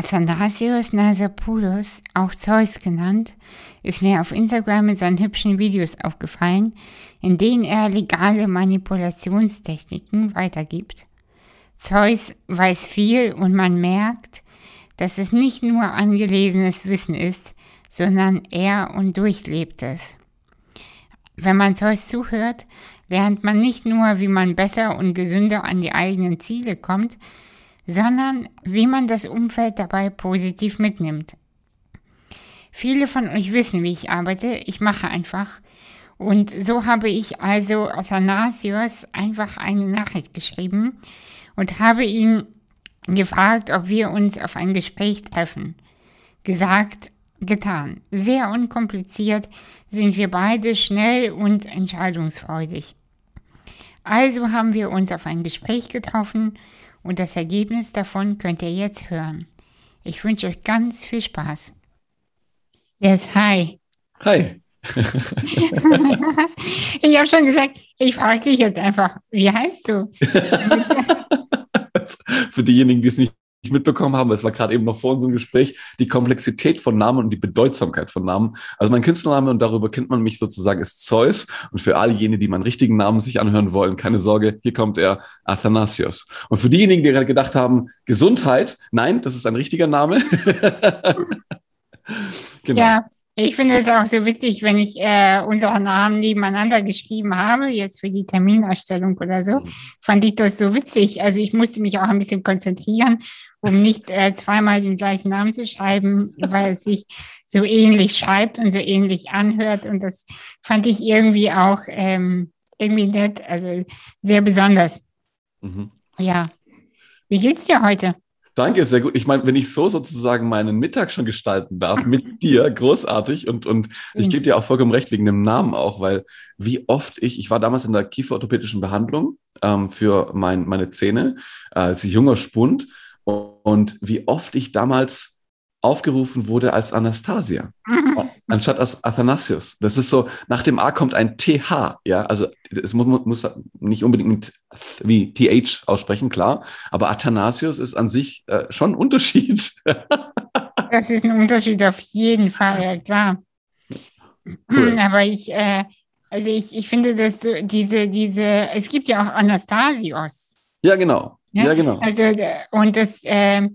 Athanasios Nasapoulos, auch Zeus genannt, ist mir auf Instagram mit seinen hübschen Videos aufgefallen, in denen er legale Manipulationstechniken weitergibt. Zeus weiß viel und man merkt, dass es nicht nur angelesenes Wissen ist, sondern er und durchlebt es. Wenn man Zeus zuhört, lernt man nicht nur, wie man besser und gesünder an die eigenen Ziele kommt, sondern wie man das Umfeld dabei positiv mitnimmt. Viele von euch wissen, wie ich arbeite. Ich mache einfach. Und so habe ich also Athanasios einfach eine Nachricht geschrieben und habe ihn gefragt, ob wir uns auf ein Gespräch treffen. Gesagt, getan. Sehr unkompliziert sind wir beide schnell und entscheidungsfreudig. Also haben wir uns auf ein Gespräch getroffen und das Ergebnis davon könnt ihr jetzt hören. Ich wünsche euch ganz viel Spaß. Yes, hi. Hi. ich habe schon gesagt, ich frage dich jetzt einfach, wie heißt du? Für diejenigen, die es nicht nicht mitbekommen haben, es war gerade eben noch vor unserem Gespräch, die Komplexität von Namen und die Bedeutsamkeit von Namen. Also mein Künstlername, und darüber kennt man mich sozusagen, ist Zeus. Und für all jene, die meinen richtigen Namen sich anhören wollen, keine Sorge, hier kommt er, Athanasios. Und für diejenigen, die gerade gedacht haben, Gesundheit, nein, das ist ein richtiger Name. genau. Ja, ich finde es auch so witzig, wenn ich äh, unsere Namen nebeneinander geschrieben habe, jetzt für die Terminerstellung oder so, mhm. fand ich das so witzig. Also ich musste mich auch ein bisschen konzentrieren, um nicht äh, zweimal den gleichen Namen zu schreiben, weil es sich so ähnlich schreibt und so ähnlich anhört. Und das fand ich irgendwie auch ähm, irgendwie nett, also sehr besonders. Mhm. Ja. Wie geht's dir heute? Danke, sehr gut. Ich meine, wenn ich so sozusagen meinen Mittag schon gestalten darf mit dir, großartig. Und, und ich gebe dir auch vollkommen recht wegen dem Namen auch, weil wie oft ich, ich war damals in der kieferorthopädischen Behandlung ähm, für mein, meine Zähne äh, als junger Spund und wie oft ich damals aufgerufen wurde als Anastasia, mhm. anstatt als Athanasius. Das ist so, nach dem A kommt ein TH, ja, also es muss, muss nicht unbedingt mit wie TH aussprechen, klar, aber Athanasius ist an sich äh, schon ein Unterschied. das ist ein Unterschied auf jeden Fall, ja klar. Cool. Aber ich, äh, also ich, ich finde, dass so diese, diese, es gibt ja auch Anastasios. Ja, genau. Ja, ja genau. Also, und das, äh,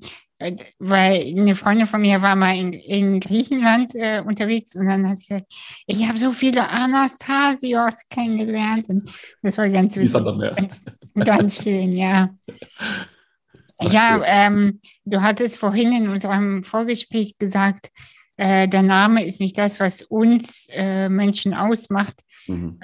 weil eine Freundin von mir war mal in, in Griechenland äh, unterwegs und dann hat sie gesagt, ich habe so viele Anastasios kennengelernt und das war ganz witzig. Ganz, ganz schön, ja. ja, ähm, du hattest vorhin in unserem Vorgespräch gesagt, äh, der Name ist nicht das, was uns äh, Menschen ausmacht. Mhm.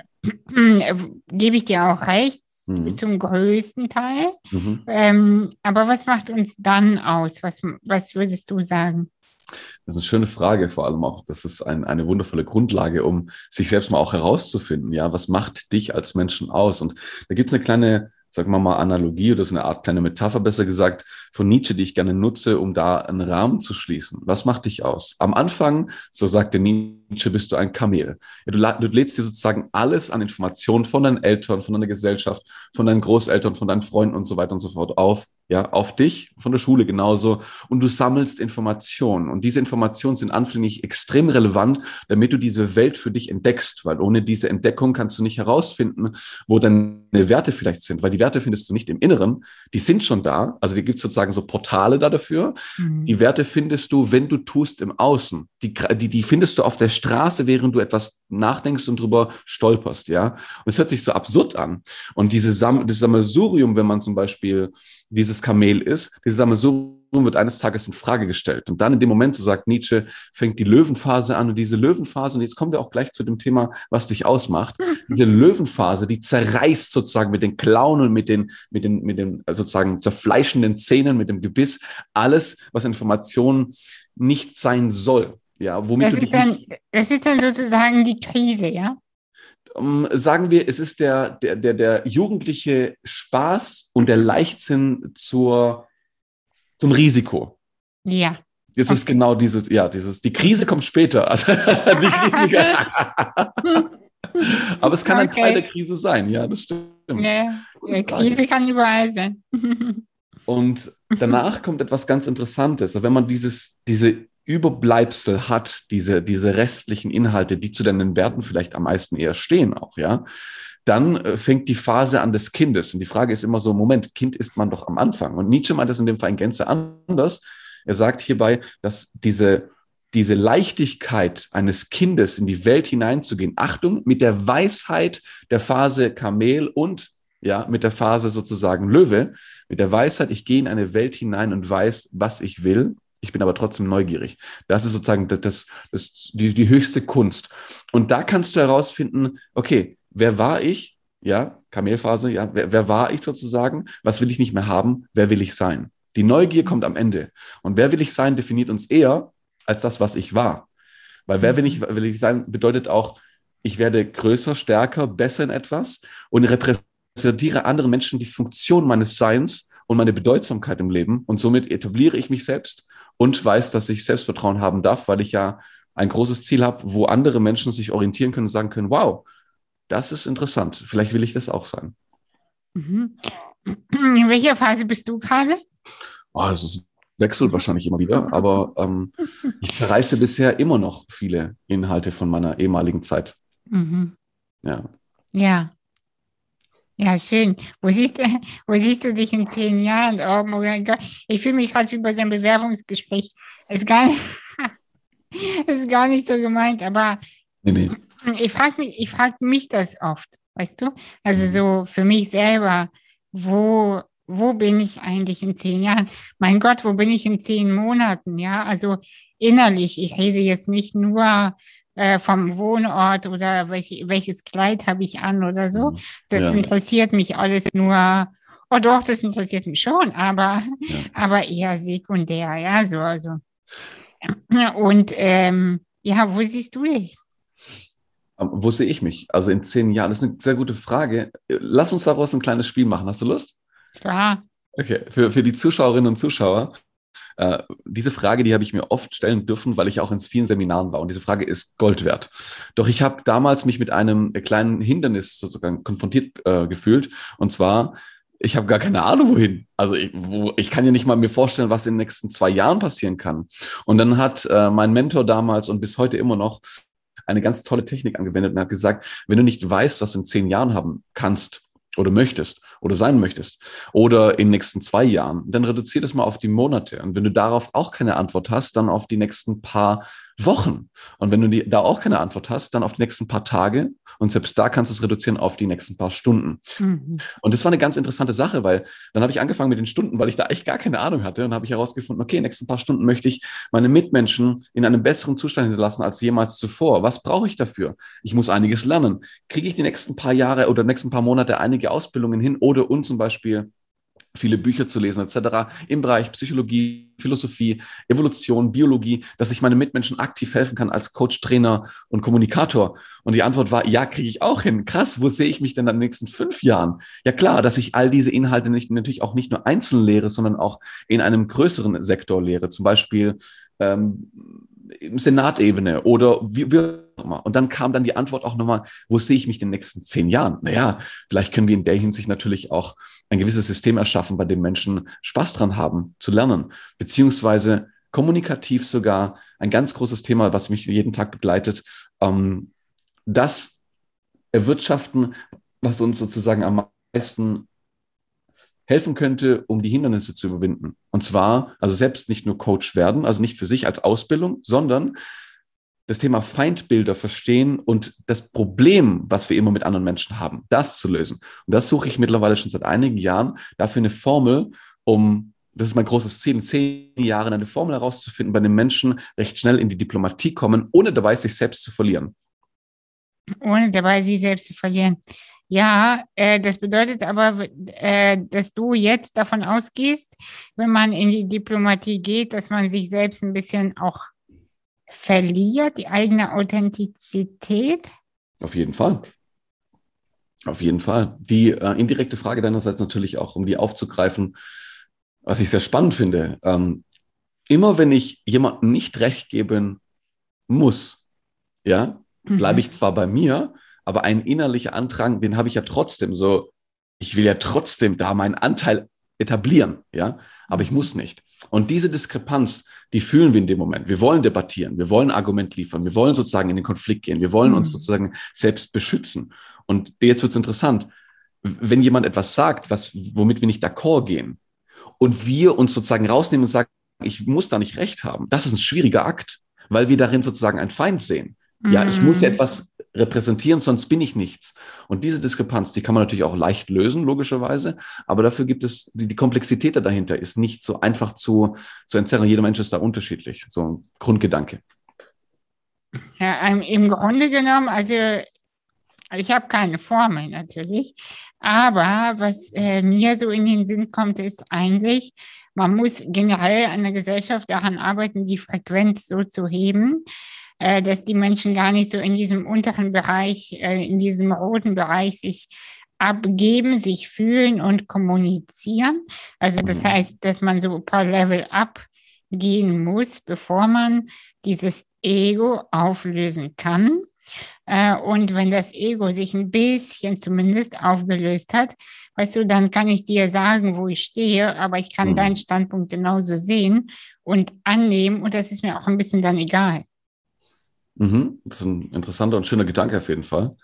Gebe ich dir auch recht mhm. zum größten Teil. Mhm. Ähm, aber was macht uns dann aus? Was, was würdest du sagen? Das ist eine schöne Frage, vor allem auch. Das ist ein, eine wundervolle Grundlage, um sich selbst mal auch herauszufinden. Ja, was macht dich als Menschen aus? Und da gibt es eine kleine sagen wir mal, Analogie oder so eine Art kleine Metapher, besser gesagt, von Nietzsche, die ich gerne nutze, um da einen Rahmen zu schließen. Was macht dich aus? Am Anfang, so sagte Nietzsche, bist du ein Kamel. Ja, du, du lädst dir sozusagen alles an Informationen von deinen Eltern, von deiner Gesellschaft, von deinen Großeltern, von deinen Freunden und so weiter und so fort auf, ja, auf dich, von der Schule genauso. Und du sammelst Informationen. Und diese Informationen sind anfänglich extrem relevant, damit du diese Welt für dich entdeckst, weil ohne diese Entdeckung kannst du nicht herausfinden, wo deine Werte vielleicht sind, weil die Werte findest du nicht im Inneren, die sind schon da. Also die gibt es sozusagen so Portale da dafür. Mhm. Die Werte findest du, wenn du tust, im Außen. Die, die, die findest du auf der Straße, während du etwas nachdenkst und drüber stolperst, ja. Und es hört sich so absurd an. Und diese Sam das Sammelsurium, wenn man zum Beispiel dieses Kamel ist, dieses Sammelsurium wird eines Tages in Frage gestellt. Und dann in dem Moment, so sagt Nietzsche, fängt die Löwenphase an und diese Löwenphase, und jetzt kommen wir auch gleich zu dem Thema, was dich ausmacht, diese Löwenphase, die zerreißt sozusagen mit den Klauen und mit den, mit den, mit den sozusagen zerfleischenden Zähnen, mit dem Gebiss, alles, was Information nicht sein soll. Ja, womit das, ist dann, das ist dann sozusagen die Krise, ja? Um, sagen wir, es ist der, der, der, der jugendliche Spaß und der Leichtsinn zur zum Risiko. Ja. Das okay. ist genau dieses, ja, dieses, die Krise kommt später. Also, Aber es kann okay. ein Teil der Krise sein, ja, das stimmt. Ja, Krise kann überall sein. Und danach kommt etwas ganz Interessantes. Wenn man dieses, diese Überbleibsel hat, diese, diese restlichen Inhalte, die zu deinen Werten vielleicht am meisten eher stehen auch, ja, dann äh, fängt die Phase an des Kindes. Und die Frage ist immer so, Moment, Kind ist man doch am Anfang. Und Nietzsche meint das in dem Fall in Gänze anders. Er sagt hierbei, dass diese, diese Leichtigkeit eines Kindes in die Welt hineinzugehen, Achtung, mit der Weisheit der Phase Kamel und ja, mit der Phase sozusagen Löwe, mit der Weisheit, ich gehe in eine Welt hinein und weiß, was ich will. Ich bin aber trotzdem neugierig. Das ist sozusagen das, das, das die, die höchste Kunst. Und da kannst du herausfinden, okay, wer war ich? Ja, Kamelphase, ja, wer, wer war ich sozusagen? Was will ich nicht mehr haben? Wer will ich sein? Die Neugier kommt am Ende. Und wer will ich sein, definiert uns eher als das, was ich war. Weil wer will ich, will ich sein, bedeutet auch, ich werde größer, stärker, besser in etwas und repräsentiere anderen Menschen die Funktion meines Seins und meine Bedeutsamkeit im Leben. Und somit etabliere ich mich selbst und weiß, dass ich Selbstvertrauen haben darf, weil ich ja ein großes Ziel habe, wo andere Menschen sich orientieren können und sagen können, wow, das ist interessant. Vielleicht will ich das auch sein. Mhm. In welcher Phase bist du gerade? Oh, es wechselt wahrscheinlich immer wieder, aber ähm, ich zerreiße bisher immer noch viele Inhalte von meiner ehemaligen Zeit. Mhm. Ja. Ja. Ja, schön. Wo siehst, du, wo siehst du dich in zehn Jahren? Oh mein Gott, ich fühle mich gerade wie bei so einem Bewerbungsgespräch. Ist gar, nicht, ist gar nicht so gemeint, aber nee, nee. ich frage mich, frag mich das oft, weißt du? Also mhm. so für mich selber, wo, wo bin ich eigentlich in zehn Jahren? Mein Gott, wo bin ich in zehn Monaten? Ja, also innerlich, ich rede jetzt nicht nur äh, vom Wohnort oder welch, welches Kleid habe ich an oder so. Mhm. Das ja. interessiert mich alles nur. Oh doch, das interessiert mich schon, aber, ja. aber eher sekundär, ja, so, also. Und ähm, ja, wo siehst du dich? Ähm, wo sehe ich mich? Also in zehn Jahren, das ist eine sehr gute Frage. Lass uns daraus ein kleines Spiel machen. Hast du Lust? Klar. Okay, für, für die Zuschauerinnen und Zuschauer. Äh, diese Frage, die habe ich mir oft stellen dürfen, weil ich auch in vielen Seminaren war. Und diese Frage ist Gold wert. Doch ich habe damals mich mit einem kleinen Hindernis sozusagen konfrontiert äh, gefühlt. Und zwar, ich habe gar keine Ahnung, wohin. Also ich, wo, ich kann ja nicht mal mir vorstellen, was in den nächsten zwei Jahren passieren kann. Und dann hat äh, mein Mentor damals und bis heute immer noch eine ganz tolle Technik angewendet und hat gesagt, wenn du nicht weißt, was du in zehn Jahren haben kannst oder möchtest, oder sein möchtest oder in den nächsten zwei Jahren, dann reduziere das mal auf die Monate. Und wenn du darauf auch keine Antwort hast, dann auf die nächsten paar Wochen. Und wenn du die, da auch keine Antwort hast, dann auf die nächsten paar Tage. Und selbst da kannst du es reduzieren auf die nächsten paar Stunden. Mhm. Und das war eine ganz interessante Sache, weil dann habe ich angefangen mit den Stunden, weil ich da echt gar keine Ahnung hatte. Und habe ich herausgefunden, okay, in den nächsten paar Stunden möchte ich meine Mitmenschen in einem besseren Zustand hinterlassen als jemals zuvor. Was brauche ich dafür? Ich muss einiges lernen. Kriege ich die nächsten paar Jahre oder nächsten paar Monate einige Ausbildungen hin oder und zum Beispiel viele Bücher zu lesen etc. im Bereich Psychologie, Philosophie, Evolution, Biologie, dass ich meinen Mitmenschen aktiv helfen kann als Coach, Trainer und Kommunikator. Und die Antwort war, ja, kriege ich auch hin. Krass, wo sehe ich mich denn in den nächsten fünf Jahren? Ja klar, dass ich all diese Inhalte nicht, natürlich auch nicht nur einzeln lehre, sondern auch in einem größeren Sektor lehre. Zum Beispiel ähm, Senatebene oder wie, wie immer. Und dann kam dann die Antwort auch nochmal, wo sehe ich mich in den nächsten zehn Jahren? Naja, vielleicht können wir in der Hinsicht natürlich auch ein gewisses System erschaffen, bei dem Menschen Spaß dran haben, zu lernen, beziehungsweise kommunikativ sogar ein ganz großes Thema, was mich jeden Tag begleitet, ähm, das erwirtschaften, was uns sozusagen am meisten helfen könnte, um die Hindernisse zu überwinden. Und zwar, also selbst nicht nur Coach werden, also nicht für sich als Ausbildung, sondern das Thema Feindbilder verstehen und das Problem, was wir immer mit anderen Menschen haben, das zu lösen. Und das suche ich mittlerweile schon seit einigen Jahren, dafür eine Formel, um, das ist mein großes Ziel, in zehn Jahren eine Formel herauszufinden, bei den Menschen recht schnell in die Diplomatie kommen, ohne dabei sich selbst zu verlieren. Ohne dabei sich selbst zu verlieren. Ja, äh, das bedeutet aber, äh, dass du jetzt davon ausgehst, wenn man in die Diplomatie geht, dass man sich selbst ein bisschen auch verliert, die eigene Authentizität? Auf jeden Fall. Auf jeden Fall. Die äh, indirekte Frage deinerseits natürlich auch, um die aufzugreifen, was ich sehr spannend finde. Ähm, immer wenn ich jemandem nicht recht geben muss, ja, bleibe mhm. ich zwar bei mir, aber ein innerlicher Andrang, den habe ich ja trotzdem so, ich will ja trotzdem da meinen Anteil etablieren, ja, aber ich muss nicht. Und diese Diskrepanz, die fühlen wir in dem Moment. Wir wollen debattieren, wir wollen Argument liefern, wir wollen sozusagen in den Konflikt gehen, wir wollen uns mhm. sozusagen selbst beschützen. Und jetzt wird es interessant, wenn jemand etwas sagt, was, womit wir nicht d'accord gehen, und wir uns sozusagen rausnehmen und sagen, ich muss da nicht recht haben, das ist ein schwieriger Akt, weil wir darin sozusagen einen Feind sehen. Ja, ich muss ja mhm. etwas repräsentieren, sonst bin ich nichts. Und diese Diskrepanz, die kann man natürlich auch leicht lösen, logischerweise. Aber dafür gibt es, die, die Komplexität dahinter ist nicht so einfach zu, zu entzerren. Jeder Mensch ist da unterschiedlich. So ein Grundgedanke. Ja, im Grunde genommen, also ich habe keine Formel natürlich, aber was äh, mir so in den Sinn kommt, ist eigentlich, man muss generell an der Gesellschaft daran arbeiten, die Frequenz so zu heben, äh, dass die Menschen gar nicht so in diesem unteren Bereich, äh, in diesem roten Bereich sich abgeben, sich fühlen und kommunizieren. Also das mhm. heißt, dass man so ein paar Level abgehen muss, bevor man dieses Ego auflösen kann. Äh, und wenn das Ego sich ein bisschen zumindest aufgelöst hat, weißt du, dann kann ich dir sagen, wo ich stehe, aber ich kann mhm. deinen Standpunkt genauso sehen und annehmen und das ist mir auch ein bisschen dann egal. Mhm. Das ist ein interessanter und schöner Gedanke auf jeden Fall.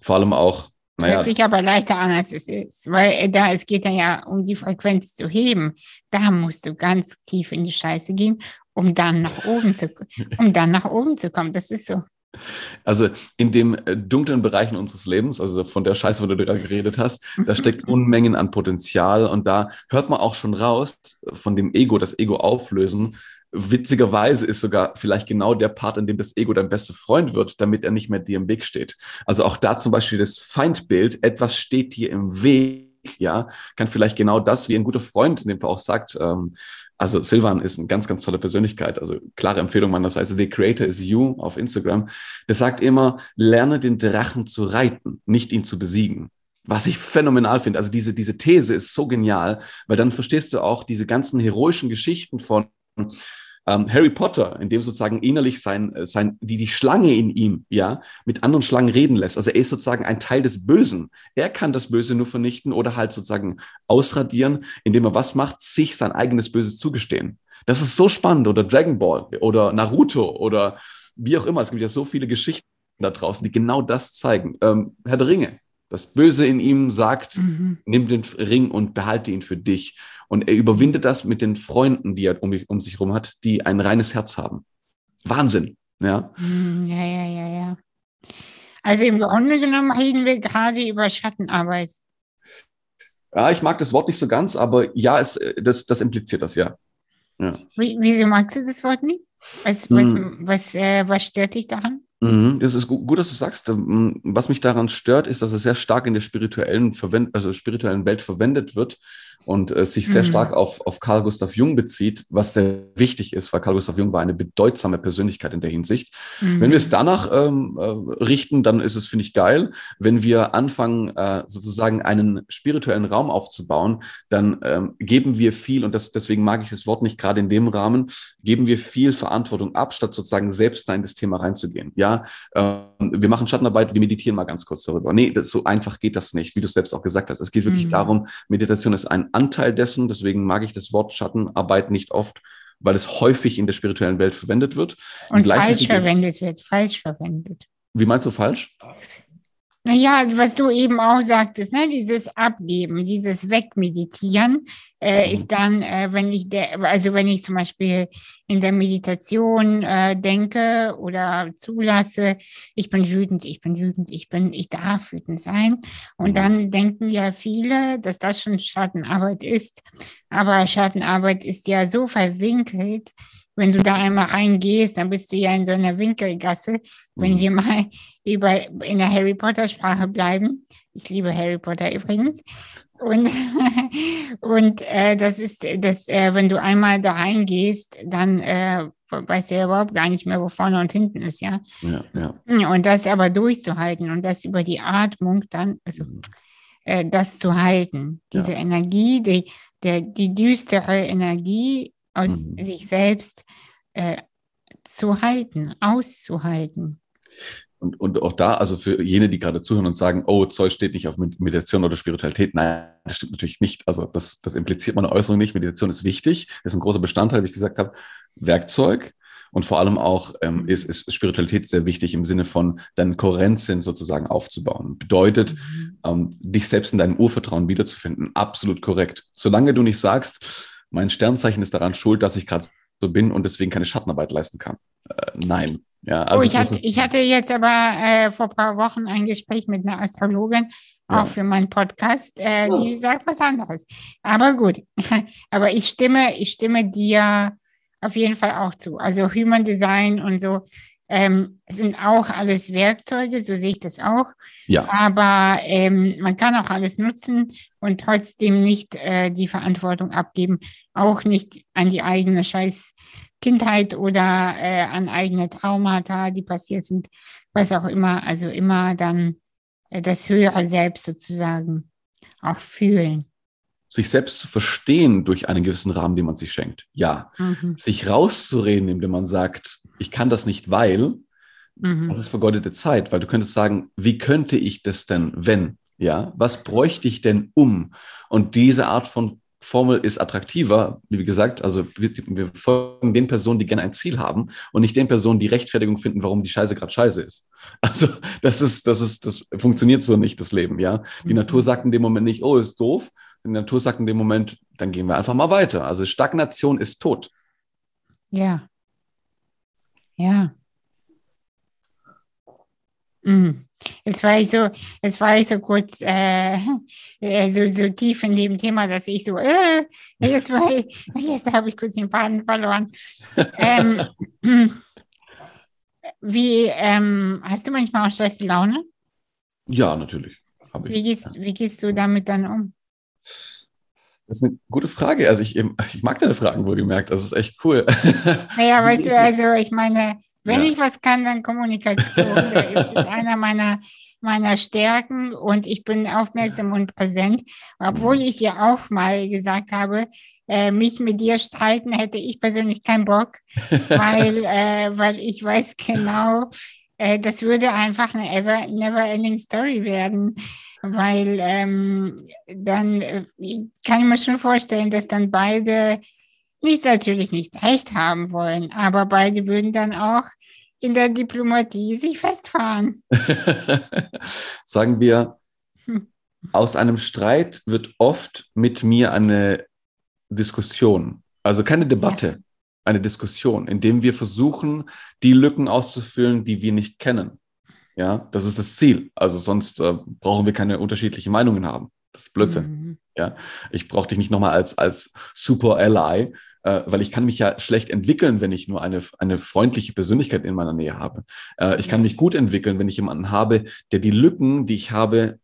Vor allem auch, naja. Hört sich aber leichter an, als es ist, weil äh, da, es geht ja um die Frequenz zu heben. Da musst du ganz tief in die Scheiße gehen, um dann nach oben zu, um dann nach oben zu kommen. Das ist so. Also in den äh, dunklen Bereichen unseres Lebens, also von der Scheiße, von der du gerade geredet hast, da steckt Unmengen an Potenzial und da hört man auch schon raus von dem Ego, das Ego auflösen. Witzigerweise ist sogar vielleicht genau der Part, in dem das Ego dein bester Freund wird, damit er nicht mehr dir im Weg steht. Also auch da zum Beispiel das Feindbild, etwas steht dir im Weg, ja, kann vielleicht genau das, wie ein guter Freund in dem Fall auch sagt, ähm, also Silvan ist eine ganz, ganz tolle Persönlichkeit. Also klare Empfehlung meinerseits. The Creator is You auf Instagram. Der sagt immer, lerne den Drachen zu reiten, nicht ihn zu besiegen. Was ich phänomenal finde. Also diese, diese These ist so genial, weil dann verstehst du auch diese ganzen heroischen Geschichten von ähm, Harry Potter, in dem sozusagen innerlich sein, äh, sein, die, die Schlange in ihm, ja, mit anderen Schlangen reden lässt. Also er ist sozusagen ein Teil des Bösen. Er kann das Böse nur vernichten oder halt sozusagen ausradieren, indem er was macht, sich sein eigenes Böses zugestehen. Das ist so spannend. Oder Dragon Ball oder Naruto oder wie auch immer. Es gibt ja so viele Geschichten da draußen, die genau das zeigen. Ähm, Herr der Ringe. Das Böse in ihm sagt, mhm. nimm den Ring und behalte ihn für dich. Und er überwindet das mit den Freunden, die er um, um sich herum hat, die ein reines Herz haben. Wahnsinn. Ja. Hm, ja, ja, ja, ja. Also im Grunde genommen reden wir gerade über Schattenarbeit. Ja, ich mag das Wort nicht so ganz, aber ja, es, das, das impliziert das, ja. ja. Wie, wieso magst du das Wort nicht? Was, was, hm. was, äh, was stört dich daran? Mhm, das ist gut, dass du sagst. Ähm, was mich daran stört, ist, dass es sehr stark in der spirituellen, Verwend also spirituellen Welt verwendet wird und äh, sich sehr mhm. stark auf, auf Carl Gustav Jung bezieht, was sehr wichtig ist, weil Carl Gustav Jung war eine bedeutsame Persönlichkeit in der Hinsicht. Mhm. Wenn wir es danach ähm, äh, richten, dann ist es, finde ich, geil. Wenn wir anfangen, äh, sozusagen einen spirituellen Raum aufzubauen, dann ähm, geben wir viel, und das, deswegen mag ich das Wort nicht gerade in dem Rahmen, geben wir viel Verantwortung ab, statt sozusagen selbst da in das Thema reinzugehen. Ja, ähm, wir machen Schattenarbeit, wir meditieren mal ganz kurz darüber. Nee, das, so einfach geht das nicht, wie du es selbst auch gesagt hast. Es geht wirklich mhm. darum, Meditation ist ein Anteil dessen. Deswegen mag ich das Wort Schattenarbeit nicht oft, weil es häufig in der spirituellen Welt verwendet wird. Und falsch verwendet wird, falsch verwendet. Wie meinst du falsch? Naja, was du eben auch sagtest, ne, dieses Abgeben, dieses Wegmeditieren äh, mhm. ist dann, äh, wenn ich, der, also wenn ich zum Beispiel in der Meditation äh, denke oder zulasse, ich bin wütend, ich bin wütend, ich bin, ich darf wütend sein. Und mhm. dann denken ja viele, dass das schon Schattenarbeit ist. Aber Schattenarbeit ist ja so verwinkelt, wenn du da einmal reingehst, dann bist du ja in so einer Winkelgasse. Wenn mhm. wir mal über in der Harry Potter Sprache bleiben. Ich liebe Harry Potter übrigens. Und, und äh, das ist, das, äh, wenn du einmal da reingehst, dann äh, weißt du ja überhaupt gar nicht mehr, wo vorne und hinten ist, ja. ja, ja. Und das aber durchzuhalten und das über die Atmung dann, also mhm. äh, das zu halten, diese ja. Energie, die, der, die düstere Energie aus mhm. sich selbst äh, zu halten, auszuhalten. Und, und auch da, also für jene, die gerade zuhören und sagen, oh, Zeus steht nicht auf Meditation oder Spiritualität. Nein, das stimmt natürlich nicht. Also das, das impliziert meine Äußerung nicht. Meditation ist wichtig, ist ein großer Bestandteil, wie ich gesagt habe. Werkzeug. Und vor allem auch ähm, ist, ist Spiritualität sehr wichtig im Sinne von deinen Kohärenzsinn sozusagen aufzubauen. Bedeutet, mhm. ähm, dich selbst in deinem Urvertrauen wiederzufinden. Absolut korrekt. Solange du nicht sagst, mein Sternzeichen ist daran schuld, dass ich gerade so bin und deswegen keine Schattenarbeit leisten kann. Äh, nein. Ja, also oh, ich, hatte, ich hatte jetzt aber äh, vor ein paar Wochen ein Gespräch mit einer Astrologin, auch ja. für meinen Podcast, äh, oh. die sagt was anderes. Aber gut, aber ich stimme, ich stimme dir auf jeden Fall auch zu. Also Human Design und so ähm, sind auch alles Werkzeuge, so sehe ich das auch. Ja. Aber ähm, man kann auch alles nutzen und trotzdem nicht äh, die Verantwortung abgeben, auch nicht an die eigene Scheiß Kindheit oder äh, an eigene Traumata, die passiert sind, was auch immer. Also immer dann äh, das höhere Selbst sozusagen auch fühlen. Sich selbst zu verstehen durch einen gewissen Rahmen, den man sich schenkt. Ja. Mhm. Sich rauszureden, indem man sagt, ich kann das nicht, weil, mhm. das ist vergeudete Zeit, weil du könntest sagen, wie könnte ich das denn, wenn? Ja, was bräuchte ich denn um? Und diese Art von Formel ist attraktiver, wie gesagt, also wir, wir, folgen den Personen, die gerne ein Ziel haben und nicht den Personen, die Rechtfertigung finden, warum die Scheiße gerade scheiße ist. Also das ist, das ist, das funktioniert so nicht, das Leben, ja. Die mhm. Natur sagt in dem Moment nicht, oh, ist doof. Die Natur sagt in dem Moment, dann gehen wir einfach mal weiter. Also Stagnation ist tot. Ja. Ja. Mhm. Jetzt war ich so, jetzt war ich so kurz äh, äh, so, so tief in dem Thema, dass ich so, äh, jetzt, jetzt habe ich kurz den Faden verloren. ähm, wie, ähm, hast du manchmal auch schlechte Laune? Ja, natürlich. Wie gehst, wie gehst du damit dann um? Das ist eine gute Frage. Also ich, ich mag deine Fragen wohlgemerkt. Das ist echt cool. Naja, weißt du, also ich meine, wenn ja. ich was kann, dann Kommunikation. das ist einer meiner, meiner Stärken und ich bin aufmerksam und präsent. Obwohl ich ja auch mal gesagt habe, äh, mich mit dir streiten hätte ich persönlich keinen Bock, weil, äh, weil ich weiß genau, äh, das würde einfach eine ever, never ending story werden, weil ähm, dann äh, kann ich mir schon vorstellen, dass dann beide nicht natürlich nicht recht haben wollen, aber beide würden dann auch in der Diplomatie sich festfahren. Sagen wir, hm. aus einem Streit wird oft mit mir eine Diskussion, also keine Debatte, ja. Eine Diskussion, indem wir versuchen, die Lücken auszufüllen, die wir nicht kennen. Ja, das ist das Ziel. Also sonst äh, brauchen wir keine unterschiedlichen Meinungen haben. Das ist Blödsinn. Mhm. Ja, ich brauche dich nicht nochmal als, als Super Ally, äh, weil ich kann mich ja schlecht entwickeln, wenn ich nur eine, eine freundliche Persönlichkeit in meiner Nähe habe. Äh, ich kann mich gut entwickeln, wenn ich jemanden habe, der die Lücken, die ich habe,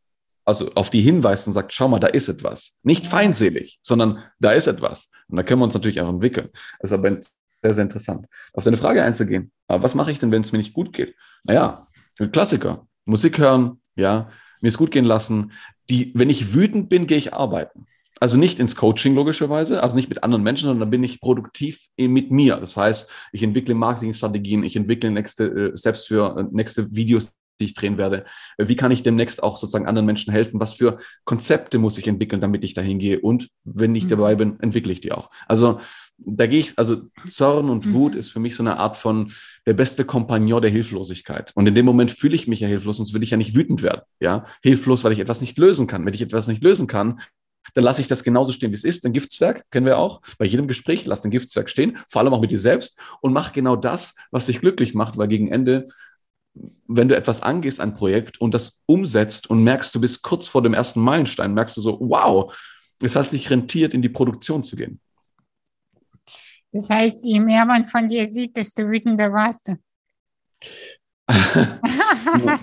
also auf die hinweist und sagt, schau mal, da ist etwas. Nicht feindselig, sondern da ist etwas. Und da können wir uns natürlich auch entwickeln. Das ist aber sehr, sehr interessant. Auf deine Frage einzugehen, aber was mache ich denn, wenn es mir nicht gut geht? Naja, Klassiker. Musik hören, ja, mir es gut gehen lassen. Die, wenn ich wütend bin, gehe ich arbeiten. Also nicht ins Coaching logischerweise, also nicht mit anderen Menschen, sondern bin ich produktiv mit mir. Das heißt, ich entwickle Marketingstrategien, ich entwickle nächste, äh, selbst für äh, nächste Videos, die ich drehen werde. Äh, wie kann ich demnächst auch sozusagen anderen Menschen helfen? Was für Konzepte muss ich entwickeln, damit ich dahin gehe? Und wenn ich mhm. dabei bin, entwickle ich die auch. Also da gehe ich, also Zorn und mhm. Wut ist für mich so eine Art von der beste Kompagnon der Hilflosigkeit. Und in dem Moment fühle ich mich ja hilflos, sonst würde ich ja nicht wütend werden. Ja, hilflos, weil ich etwas nicht lösen kann. Wenn ich etwas nicht lösen kann, dann lasse ich das genauso stehen, wie es ist. Ein Giftzwerg kennen wir auch. Bei jedem Gespräch lass den Giftzwerg stehen, vor allem auch mit dir selbst und mach genau das, was dich glücklich macht, weil gegen Ende, wenn du etwas angehst, ein Projekt und das umsetzt und merkst, du bist kurz vor dem ersten Meilenstein, merkst du so, wow, es hat sich rentiert, in die Produktion zu gehen. Das heißt, je mehr man von dir sieht, desto wütender warst du.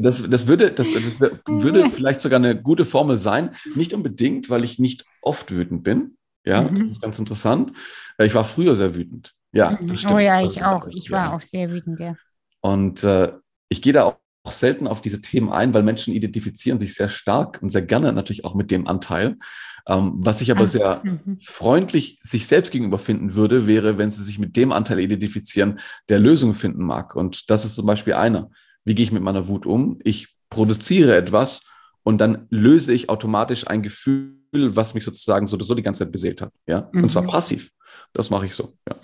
Das, das, würde, das, das würde vielleicht sogar eine gute Formel sein. Nicht unbedingt, weil ich nicht oft wütend bin. Ja, mhm. das ist ganz interessant. Ich war früher sehr wütend. Ja, das mhm. stimmt. Oh ja, ich auch. Ich war ja. auch sehr wütend, ja. Und äh, ich gehe da auch auch selten auf diese Themen ein, weil Menschen identifizieren sich sehr stark und sehr gerne natürlich auch mit dem Anteil. Ähm, was ich aber sehr mhm. freundlich sich selbst gegenüber finden würde, wäre, wenn sie sich mit dem Anteil identifizieren, der Lösungen finden mag. Und das ist zum Beispiel einer. Wie gehe ich mit meiner Wut um? Ich produziere etwas und dann löse ich automatisch ein Gefühl, was mich sozusagen so, so die ganze Zeit beseelt hat. Ja? Mhm. Und zwar mhm. passiv. Das mache ich so. Ja.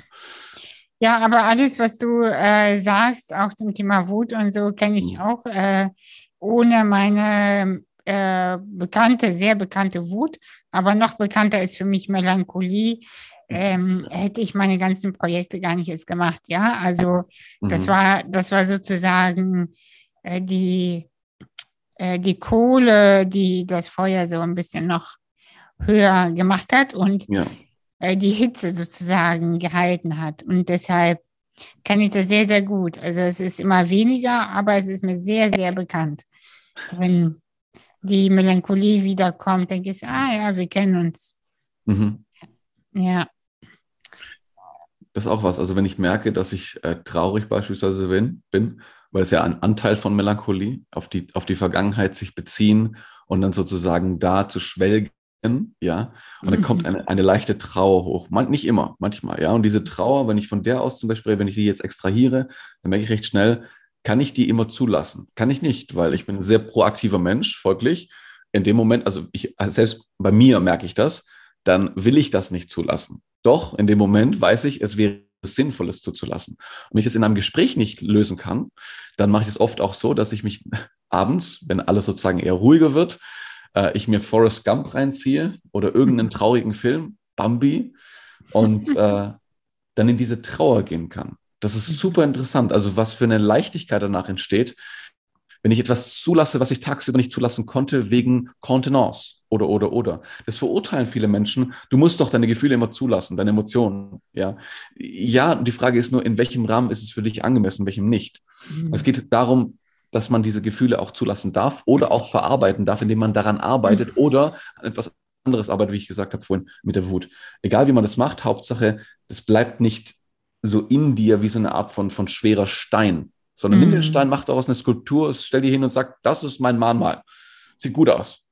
Ja, aber alles, was du äh, sagst, auch zum Thema Wut und so, kenne ich mhm. auch äh, ohne meine äh, bekannte, sehr bekannte Wut. Aber noch bekannter ist für mich Melancholie. Ähm, hätte ich meine ganzen Projekte gar nicht erst gemacht. Ja, also das mhm. war, das war sozusagen äh, die, äh, die Kohle, die das Feuer so ein bisschen noch höher gemacht hat. Und ja die Hitze sozusagen gehalten hat. Und deshalb kann ich das sehr, sehr gut. Also es ist immer weniger, aber es ist mir sehr, sehr bekannt. Wenn die Melancholie wiederkommt, denke ich, ah ja, wir kennen uns. Mhm. Ja. Das ist auch was. Also wenn ich merke, dass ich äh, traurig beispielsweise bin, bin, weil es ja ein Anteil von Melancholie auf die, auf die Vergangenheit sich beziehen und dann sozusagen da zu schwelgen ja, und dann kommt eine, eine leichte Trauer hoch. Man, nicht immer, manchmal, ja. Und diese Trauer, wenn ich von der aus zum Beispiel, wenn ich die jetzt extrahiere, dann merke ich recht schnell, kann ich die immer zulassen? Kann ich nicht, weil ich bin ein sehr proaktiver Mensch, folglich. In dem Moment, also ich, also selbst bei mir merke ich das, dann will ich das nicht zulassen. Doch in dem Moment weiß ich, es wäre sinnvoll, es zuzulassen. Und wenn ich das in einem Gespräch nicht lösen kann, dann mache ich es oft auch so, dass ich mich abends, wenn alles sozusagen eher ruhiger wird, äh, ich mir Forrest Gump reinziehe oder irgendeinen traurigen Film, Bambi, und äh, dann in diese Trauer gehen kann. Das ist super interessant. Also was für eine Leichtigkeit danach entsteht, wenn ich etwas zulasse, was ich tagsüber nicht zulassen konnte, wegen Kontenance oder, oder, oder. Das verurteilen viele Menschen. Du musst doch deine Gefühle immer zulassen, deine Emotionen. Ja, ja die Frage ist nur, in welchem Rahmen ist es für dich angemessen, in welchem nicht. Mhm. Es geht darum, dass man diese Gefühle auch zulassen darf oder auch verarbeiten darf, indem man daran arbeitet mhm. oder an etwas anderes arbeitet, wie ich gesagt habe vorhin mit der Wut. Egal wie man das macht, Hauptsache, es bleibt nicht so in dir wie so eine Art von, von schwerer Stein, sondern mm. nimm den mhm. Stein, mach daraus eine Skulptur, stell dir hin und sag, das ist mein Mahnmal. Sieht gut aus.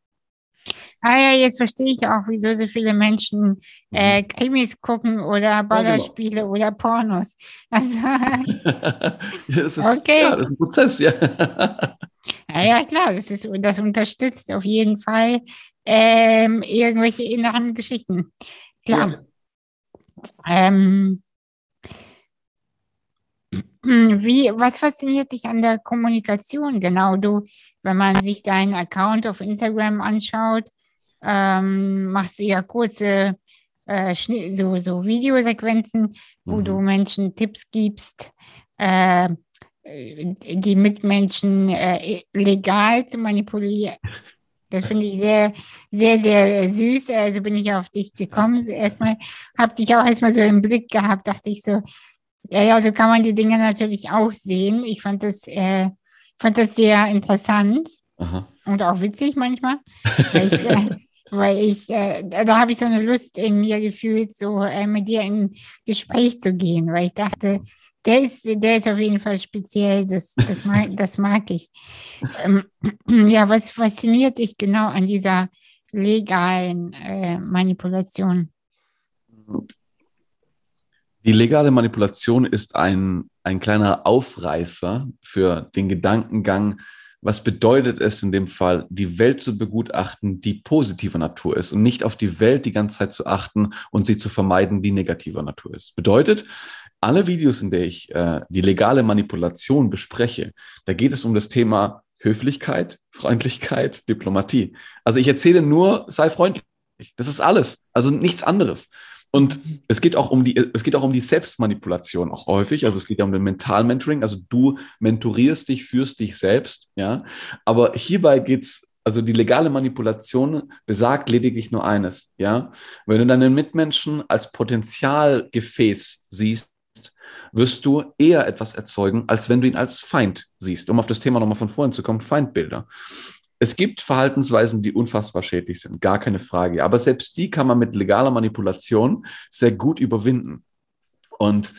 Ah ja, jetzt verstehe ich auch, wieso so viele Menschen äh, mhm. Krimis gucken oder Ballerspiele ja, genau. oder Pornos. Also, das ist, okay. ja, das ist ein Prozess, ja. ja, ja, klar, das, ist, das unterstützt auf jeden Fall ähm, irgendwelche inneren Geschichten. Klar. Ähm, wie, was fasziniert dich an der Kommunikation? Genau, du, wenn man sich deinen Account auf Instagram anschaut, ähm, machst du ja kurze äh, so, so Videosequenzen, wo mhm. du Menschen Tipps gibst, äh, die Mitmenschen äh, legal zu manipulieren. Das finde ich sehr, sehr, sehr süß. Also bin ich auf dich gekommen. Erstmal habe dich auch erstmal so im Blick gehabt, dachte ich so, ja, ja, so kann man die Dinge natürlich auch sehen. Ich fand das, äh, fand das sehr interessant Aha. und auch witzig manchmal. ich, äh, weil ich, äh, da habe ich so eine Lust in mir gefühlt, so äh, mit dir in Gespräch zu gehen, weil ich dachte, der ist, der ist auf jeden Fall speziell, das, das, mag, das mag ich. Ähm, ja, was fasziniert dich genau an dieser legalen äh, Manipulation? Die legale Manipulation ist ein, ein kleiner Aufreißer für den Gedankengang, was bedeutet es in dem Fall, die Welt zu begutachten, die positiver Natur ist und nicht auf die Welt die ganze Zeit zu achten und sie zu vermeiden, die negativer Natur ist? Bedeutet, alle Videos, in denen ich äh, die legale Manipulation bespreche, da geht es um das Thema Höflichkeit, Freundlichkeit, Diplomatie. Also ich erzähle nur, sei freundlich. Das ist alles. Also nichts anderes. Und es geht auch um die, es geht auch um die Selbstmanipulation auch häufig. Also es geht ja um den Mental-Mentoring. Also du mentorierst dich, führst dich selbst, ja. Aber hierbei geht's also die legale Manipulation besagt lediglich nur eines, ja. Wenn du deinen Mitmenschen als Potenzialgefäß siehst, wirst du eher etwas erzeugen, als wenn du ihn als Feind siehst. Um auf das Thema nochmal von vorhin zu kommen, Feindbilder. Es gibt Verhaltensweisen, die unfassbar schädlich sind, gar keine Frage. Aber selbst die kann man mit legaler Manipulation sehr gut überwinden. Und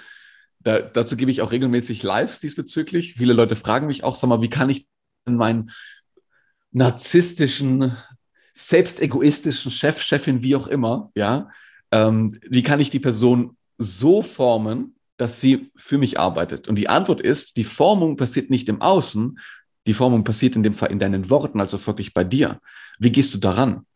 da, dazu gebe ich auch regelmäßig Lives diesbezüglich. Viele Leute fragen mich auch, sag mal, wie kann ich meinen narzisstischen, selbstegoistischen Chef, Chefin, wie auch immer, ja, ähm, wie kann ich die Person so formen, dass sie für mich arbeitet? Und die Antwort ist, die Formung passiert nicht im Außen, die Formung passiert in dem Fall in deinen Worten, also wirklich bei dir. Wie gehst du daran?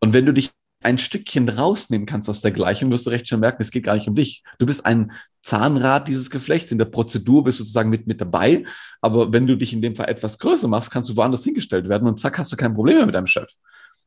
Und wenn du dich ein Stückchen rausnehmen kannst aus der Gleichung, wirst du recht schon merken, es geht gar nicht um dich. Du bist ein Zahnrad dieses Geflechts. In der Prozedur bist du sozusagen mit, mit dabei. Aber wenn du dich in dem Fall etwas größer machst, kannst du woanders hingestellt werden und zack, hast du kein Problem mehr mit deinem Chef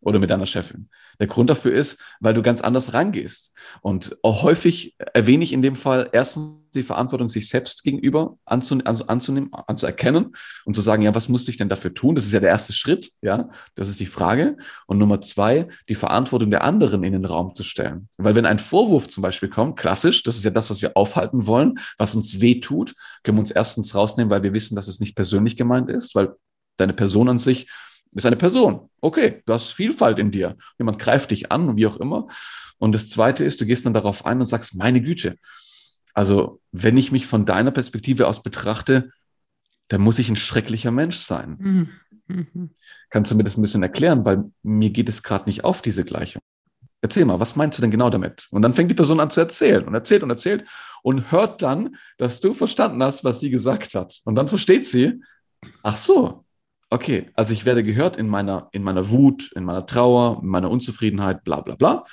oder mit deiner Chefin. Der Grund dafür ist, weil du ganz anders rangehst. Und auch häufig erwähne ich in dem Fall erstens die Verantwortung sich selbst gegenüber anzunehmen, anzuerkennen und zu sagen, ja, was musste ich denn dafür tun? Das ist ja der erste Schritt, ja, das ist die Frage. Und Nummer zwei, die Verantwortung der anderen in den Raum zu stellen. Weil wenn ein Vorwurf zum Beispiel kommt, klassisch, das ist ja das, was wir aufhalten wollen, was uns weh tut, können wir uns erstens rausnehmen, weil wir wissen, dass es nicht persönlich gemeint ist, weil deine Person an sich ist eine Person. Okay, du hast Vielfalt in dir. Jemand greift dich an, wie auch immer. Und das Zweite ist, du gehst dann darauf ein und sagst, meine Güte. Also, wenn ich mich von deiner Perspektive aus betrachte, dann muss ich ein schrecklicher Mensch sein. Mhm. Kannst du mir das ein bisschen erklären? Weil mir geht es gerade nicht auf, diese Gleichung. Erzähl mal, was meinst du denn genau damit? Und dann fängt die Person an zu erzählen und erzählt und erzählt und hört dann, dass du verstanden hast, was sie gesagt hat. Und dann versteht sie, ach so, okay, also ich werde gehört in meiner, in meiner Wut, in meiner Trauer, in meiner Unzufriedenheit, bla bla bla.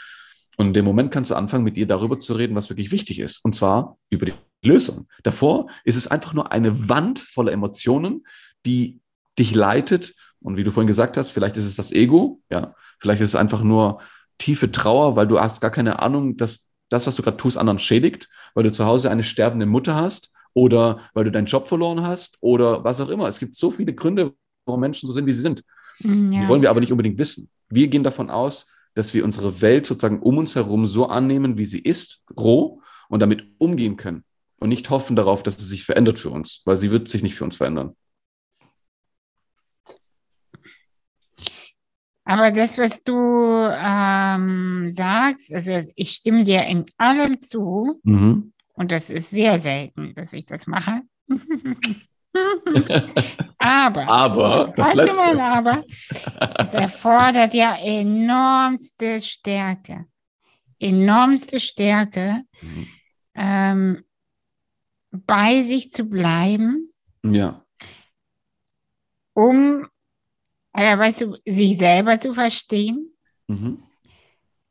Und in dem Moment kannst du anfangen, mit ihr darüber zu reden, was wirklich wichtig ist. Und zwar über die Lösung. Davor ist es einfach nur eine Wand voller Emotionen, die dich leitet. Und wie du vorhin gesagt hast, vielleicht ist es das Ego, ja, vielleicht ist es einfach nur tiefe Trauer, weil du hast gar keine Ahnung, dass das, was du gerade tust, anderen schädigt, weil du zu Hause eine sterbende Mutter hast oder weil du deinen Job verloren hast oder was auch immer. Es gibt so viele Gründe, warum Menschen so sind, wie sie sind. Mm, ja. Die wollen wir aber nicht unbedingt wissen. Wir gehen davon aus, dass wir unsere Welt sozusagen um uns herum so annehmen, wie sie ist, roh und damit umgehen können und nicht hoffen darauf, dass sie sich verändert für uns, weil sie wird sich nicht für uns verändern. Aber das, was du ähm, sagst, also ich stimme dir in allem zu, mhm. und das ist sehr selten, dass ich das mache. aber, aber, das letzte. Mal aber, es erfordert ja enormste Stärke. Enormste Stärke, mhm. ähm, bei sich zu bleiben. Ja. Um, ja, weißt du, sich selber zu verstehen. Mhm.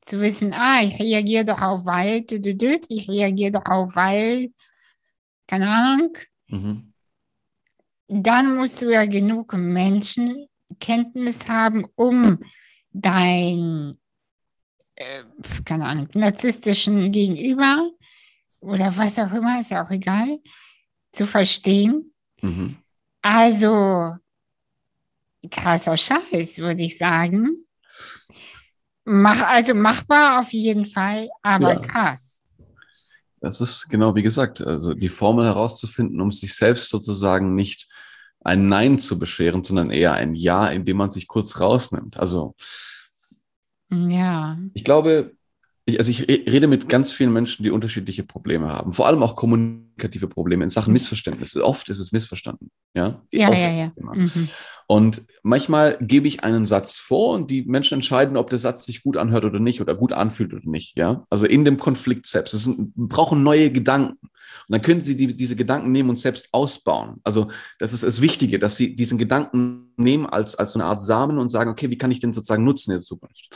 Zu wissen, ah, ich reagiere doch auf weil, ich reagiere doch auf weil, keine Ahnung. Mhm dann musst du ja genug Menschenkenntnis haben, um dein, äh, keine Ahnung, narzisstischen Gegenüber oder was auch immer, ist ja auch egal, zu verstehen. Mhm. Also krasser Scheiß, würde ich sagen. Mach, also machbar auf jeden Fall, aber ja. krass. Das ist genau wie gesagt, also die Formel herauszufinden, um sich selbst sozusagen nicht ein Nein zu bescheren, sondern eher ein Ja, indem man sich kurz rausnimmt. Also ja. Ich glaube, ich, also ich rede mit ganz vielen Menschen, die unterschiedliche Probleme haben, vor allem auch kommunikative Probleme in Sachen Missverständnisse. Oft ist es missverstanden. Ja, ja, Oft ja. ja. Mhm. Und manchmal gebe ich einen Satz vor und die Menschen entscheiden, ob der Satz sich gut anhört oder nicht oder gut anfühlt oder nicht. Ja, also in dem Konflikt selbst. Es brauchen neue Gedanken. Und dann können Sie die, diese Gedanken nehmen und selbst ausbauen. Also das ist das Wichtige, dass Sie diesen Gedanken nehmen als, als so eine Art Samen und sagen, okay, wie kann ich den sozusagen nutzen in der Zukunft?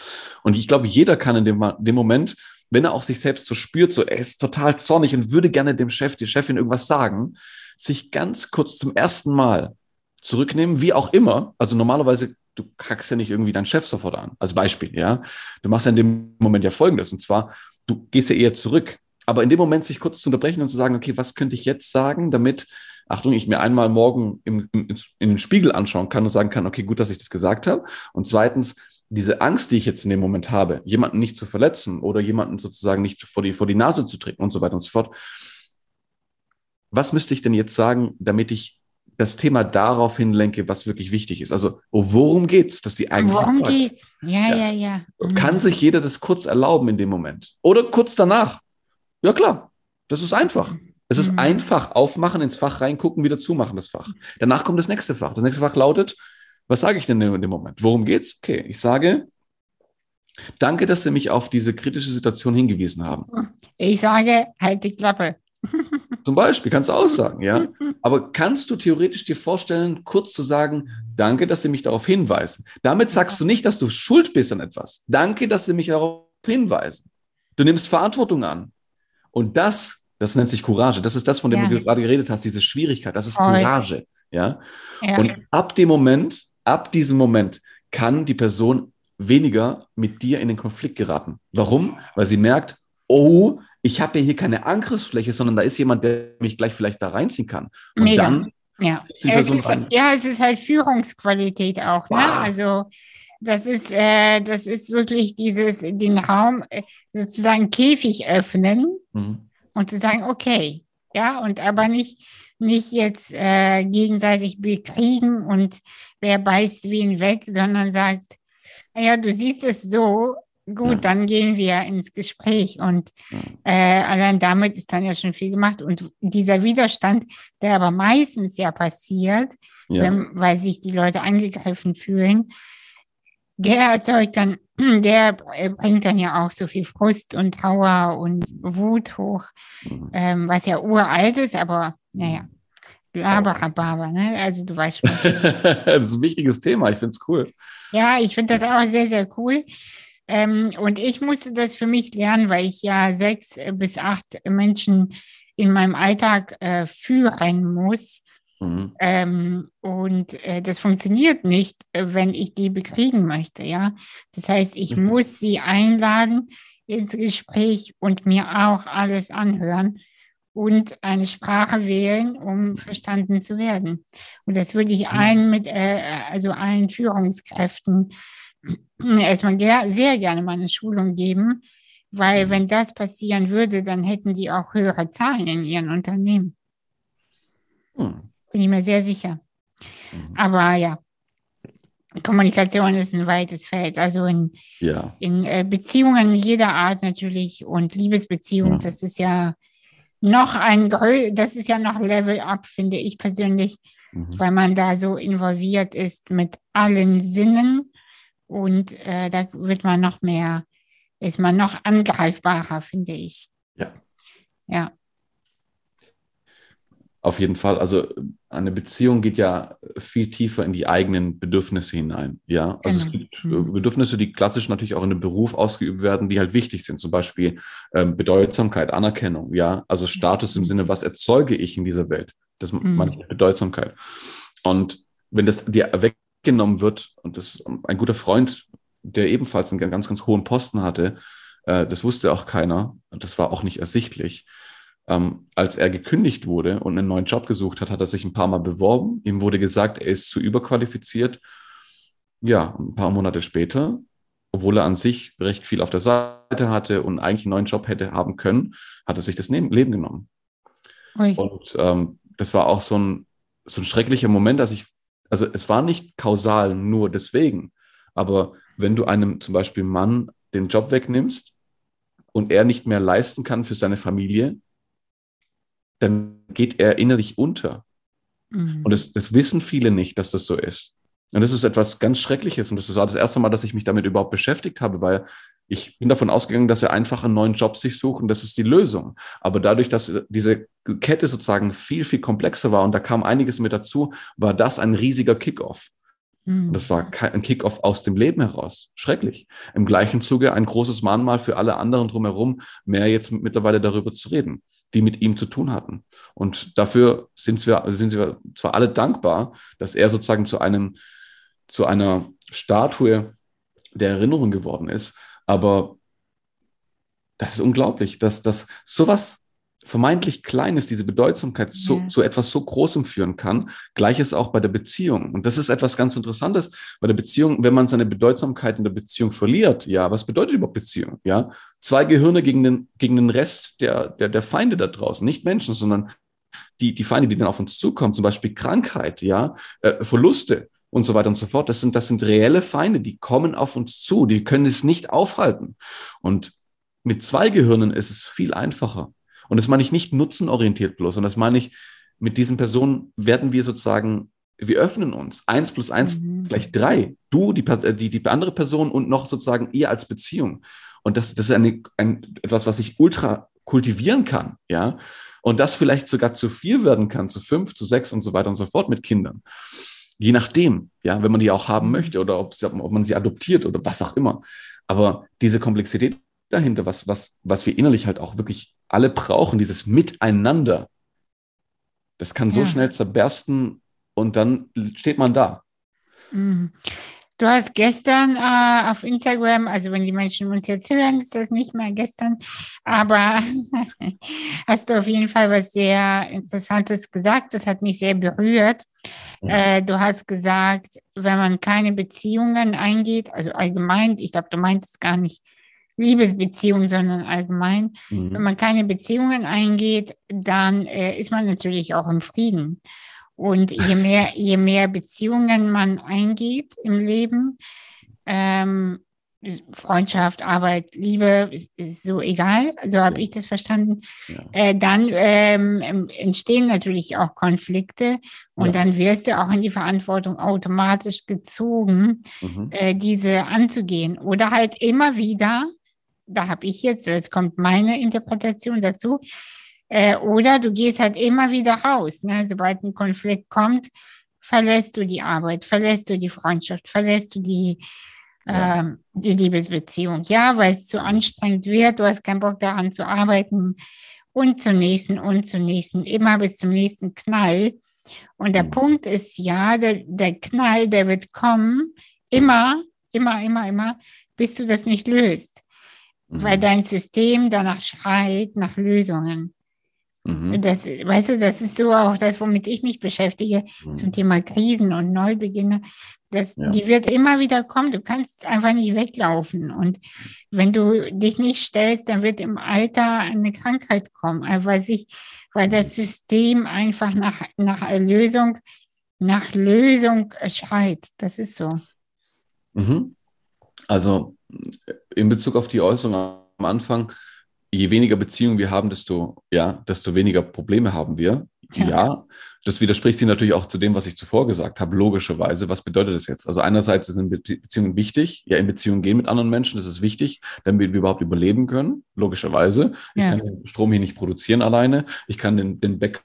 Und ich glaube, jeder kann in dem, dem Moment, wenn er auch sich selbst so spürt, so er ist total zornig und würde gerne dem Chef, die Chefin irgendwas sagen, sich ganz kurz zum ersten Mal zurücknehmen, wie auch immer. Also normalerweise, du kackst ja nicht irgendwie deinen Chef sofort an. Als Beispiel, ja. Du machst ja in dem Moment ja Folgendes. Und zwar, du gehst ja eher zurück aber in dem Moment sich kurz zu unterbrechen und zu sagen, okay, was könnte ich jetzt sagen, damit, Achtung, ich mir einmal morgen im, im, in den Spiegel anschauen kann und sagen kann, okay, gut, dass ich das gesagt habe. Und zweitens, diese Angst, die ich jetzt in dem Moment habe, jemanden nicht zu verletzen oder jemanden sozusagen nicht vor die, vor die Nase zu treten und so weiter und so fort. Was müsste ich denn jetzt sagen, damit ich das Thema darauf hinlenke, was wirklich wichtig ist. Also, oh, worum geht's, dass die eigentlich. Worum geht's? Ja, ja, ja. ja. Kann sich jeder das kurz erlauben in dem Moment? Oder kurz danach? Ja, klar. Das ist einfach. Es ist mhm. einfach aufmachen, ins Fach reingucken, wieder zumachen, das Fach. Danach kommt das nächste Fach. Das nächste Fach lautet, was sage ich denn in dem Moment? Worum geht's? Okay, ich sage, danke, dass Sie mich auf diese kritische Situation hingewiesen haben. Ich sage, halt die Klappe. Zum Beispiel, kannst du auch sagen, ja. Aber kannst du theoretisch dir vorstellen, kurz zu sagen, danke, dass Sie mich darauf hinweisen. Damit sagst du nicht, dass du schuld bist an etwas. Danke, dass Sie mich darauf hinweisen. Du nimmst Verantwortung an. Und das, das nennt sich Courage. Das ist das, von dem ja. du gerade geredet hast, diese Schwierigkeit. Das ist Courage, ja. ja. Und ab dem Moment, ab diesem Moment kann die Person weniger mit dir in den Konflikt geraten. Warum? Weil sie merkt, oh, ich habe ja hier keine Angriffsfläche, sondern da ist jemand, der mich gleich vielleicht da reinziehen kann. Und Mega. dann ja. Es ist, ja, es ist halt Führungsqualität auch. Ne? Also das ist, äh, das ist wirklich dieses, den Raum äh, sozusagen Käfig öffnen mhm. und zu sagen, okay, ja, und aber nicht, nicht jetzt äh, gegenseitig bekriegen und wer beißt wen weg, sondern sagt, ja, du siehst es so, gut, ja. dann gehen wir ins Gespräch und äh, allein damit ist dann ja schon viel gemacht. Und dieser Widerstand, der aber meistens ja passiert, ja. Wenn, weil sich die Leute angegriffen fühlen, der erzeugt dann, der bringt dann ja auch so viel Frust und Trauer und Wut hoch, mhm. ähm, was ja uralt ist, aber naja, Blablabla, ne? Also du weißt schon. das ist ein wichtiges Thema, ich finde es cool. Ja, ich finde das auch sehr, sehr cool. Ähm, und ich musste das für mich lernen, weil ich ja sechs bis acht Menschen in meinem Alltag äh, führen muss. Mhm. Ähm, und äh, das funktioniert nicht, äh, wenn ich die bekriegen möchte. Ja, das heißt, ich mhm. muss sie einladen ins Gespräch und mir auch alles anhören und eine Sprache wählen, um verstanden zu werden. Und das würde ich mhm. allen mit, äh, also allen Führungskräften erstmal sehr gerne mal eine Schulung geben, weil mhm. wenn das passieren würde, dann hätten die auch höhere Zahlen in ihren Unternehmen. Hm. Bin ich mir sehr sicher. Mhm. Aber ja, Kommunikation ist ein weites Feld. Also in, ja. in äh, Beziehungen jeder Art natürlich und Liebesbeziehungen, ja. das ist ja noch ein, das ist ja noch Level up, finde ich persönlich, mhm. weil man da so involviert ist mit allen Sinnen und äh, da wird man noch mehr, ist man noch angreifbarer, finde ich. Ja. Ja. Auf jeden Fall. Also eine Beziehung geht ja viel tiefer in die eigenen Bedürfnisse hinein. Ja, also genau. es gibt äh, mhm. Bedürfnisse, die klassisch natürlich auch in einem Beruf ausgeübt werden, die halt wichtig sind. Zum Beispiel ähm, Bedeutsamkeit, Anerkennung. Ja, also Status im mhm. Sinne, was erzeuge ich in dieser Welt? Das mhm. meine Bedeutsamkeit. Und wenn das dir weggenommen wird, und das ein guter Freund, der ebenfalls einen ganz, ganz hohen Posten hatte, äh, das wusste auch keiner. Und das war auch nicht ersichtlich ähm, als er gekündigt wurde und einen neuen Job gesucht hat, hat er sich ein paar Mal beworben. Ihm wurde gesagt, er ist zu überqualifiziert. Ja, ein paar Monate später, obwohl er an sich recht viel auf der Seite hatte und eigentlich einen neuen Job hätte haben können, hat er sich das Leben genommen. Ui. Und ähm, das war auch so ein, so ein schrecklicher Moment, dass ich, also es war nicht kausal nur deswegen, aber wenn du einem zum Beispiel Mann den Job wegnimmst und er nicht mehr leisten kann für seine Familie, dann geht er innerlich unter. Mhm. Und das, das wissen viele nicht, dass das so ist. Und das ist etwas ganz Schreckliches. Und das war das erste Mal, dass ich mich damit überhaupt beschäftigt habe, weil ich bin davon ausgegangen, dass er einfach einen neuen Job sich sucht und das ist die Lösung. Aber dadurch, dass diese Kette sozusagen viel, viel komplexer war und da kam einiges mit dazu, war das ein riesiger Kickoff. Mhm. Und das war ein Kickoff aus dem Leben heraus. Schrecklich. Im gleichen Zuge ein großes Mahnmal für alle anderen drumherum, mehr jetzt mittlerweile darüber zu reden die mit ihm zu tun hatten. Und dafür sind wir, sind wir zwar alle dankbar, dass er sozusagen zu einem, zu einer Statue der Erinnerung geworden ist, aber das ist unglaublich, dass, dass sowas vermeintlich Kleines, diese Bedeutsamkeit zu, ja. zu etwas so Großem führen kann. Gleiches auch bei der Beziehung. Und das ist etwas ganz Interessantes bei der Beziehung, wenn man seine Bedeutsamkeit in der Beziehung verliert. Ja, was bedeutet überhaupt Beziehung? Ja, zwei Gehirne gegen den, gegen den Rest der, der, der Feinde da draußen. Nicht Menschen, sondern die, die Feinde, die dann auf uns zukommen. Zum Beispiel Krankheit, ja, äh, Verluste und so weiter und so fort. Das sind, das sind reelle Feinde, die kommen auf uns zu. Die können es nicht aufhalten. Und mit zwei Gehirnen ist es viel einfacher. Und das meine ich nicht nutzenorientiert bloß, sondern das meine ich, mit diesen Personen werden wir sozusagen, wir öffnen uns. Eins plus eins mhm. gleich drei. Du, die, äh, die, die andere Person und noch sozusagen ihr als Beziehung. Und das, das ist eine, ein, etwas, was ich ultra kultivieren kann, ja. Und das vielleicht sogar zu vier werden kann, zu fünf, zu sechs und so weiter und so fort mit Kindern. Je nachdem, ja, wenn man die auch haben möchte oder ob, sie, ob man sie adoptiert oder was auch immer. Aber diese Komplexität dahinter, was, was, was wir innerlich halt auch wirklich alle brauchen, dieses Miteinander, das kann so ja. schnell zerbersten und dann steht man da. Du hast gestern äh, auf Instagram, also wenn die Menschen uns jetzt hören, ist das nicht mehr gestern, aber hast du auf jeden Fall was sehr Interessantes gesagt. Das hat mich sehr berührt. Äh, du hast gesagt, wenn man keine Beziehungen eingeht, also allgemein, ich glaube, du meinst es gar nicht Liebesbeziehungen, sondern allgemein, mhm. wenn man keine Beziehungen eingeht, dann äh, ist man natürlich auch im Frieden. Und je mehr, je mehr Beziehungen man eingeht im Leben, ähm, Freundschaft, Arbeit, Liebe, ist, ist so egal, so habe ich das verstanden, ja. äh, dann ähm, entstehen natürlich auch Konflikte und ja. dann wirst du auch in die Verantwortung automatisch gezogen, mhm. äh, diese anzugehen. Oder halt immer wieder, da habe ich jetzt, jetzt kommt meine Interpretation dazu, äh, oder du gehst halt immer wieder raus. Ne? Sobald ein Konflikt kommt, verlässt du die Arbeit, verlässt du die Freundschaft, verlässt du die, ja. ähm, die Liebesbeziehung. Ja, weil es zu anstrengend wird, du hast keinen Bock daran zu arbeiten und zum nächsten und zum nächsten, immer bis zum nächsten Knall. Und der mhm. Punkt ist ja, der, der Knall, der wird kommen, immer, immer, immer, immer, bis du das nicht löst. Mhm. Weil dein System danach schreit nach Lösungen. Mhm. Das, weißt du, das ist so auch das, womit ich mich beschäftige mhm. zum Thema Krisen und Neubeginne. Das, ja. Die wird immer wieder kommen. Du kannst einfach nicht weglaufen. Und wenn du dich nicht stellst, dann wird im Alter eine Krankheit kommen, weil, sich, weil das System einfach nach, nach Erlösung, nach Lösung schreit. Das ist so. Mhm. Also in Bezug auf die Äußerung am Anfang, je weniger Beziehungen wir haben, desto, ja, desto weniger Probleme haben wir. Ja. ja. das widerspricht sich natürlich auch zu dem, was ich zuvor gesagt habe, logischerweise. Was bedeutet das jetzt? Also einerseits sind Beziehungen wichtig, ja, in Beziehungen gehen mit anderen Menschen, das ist wichtig, damit wir überhaupt überleben können, logischerweise. Ich ja. kann den Strom hier nicht produzieren alleine, ich kann den, den Bäcker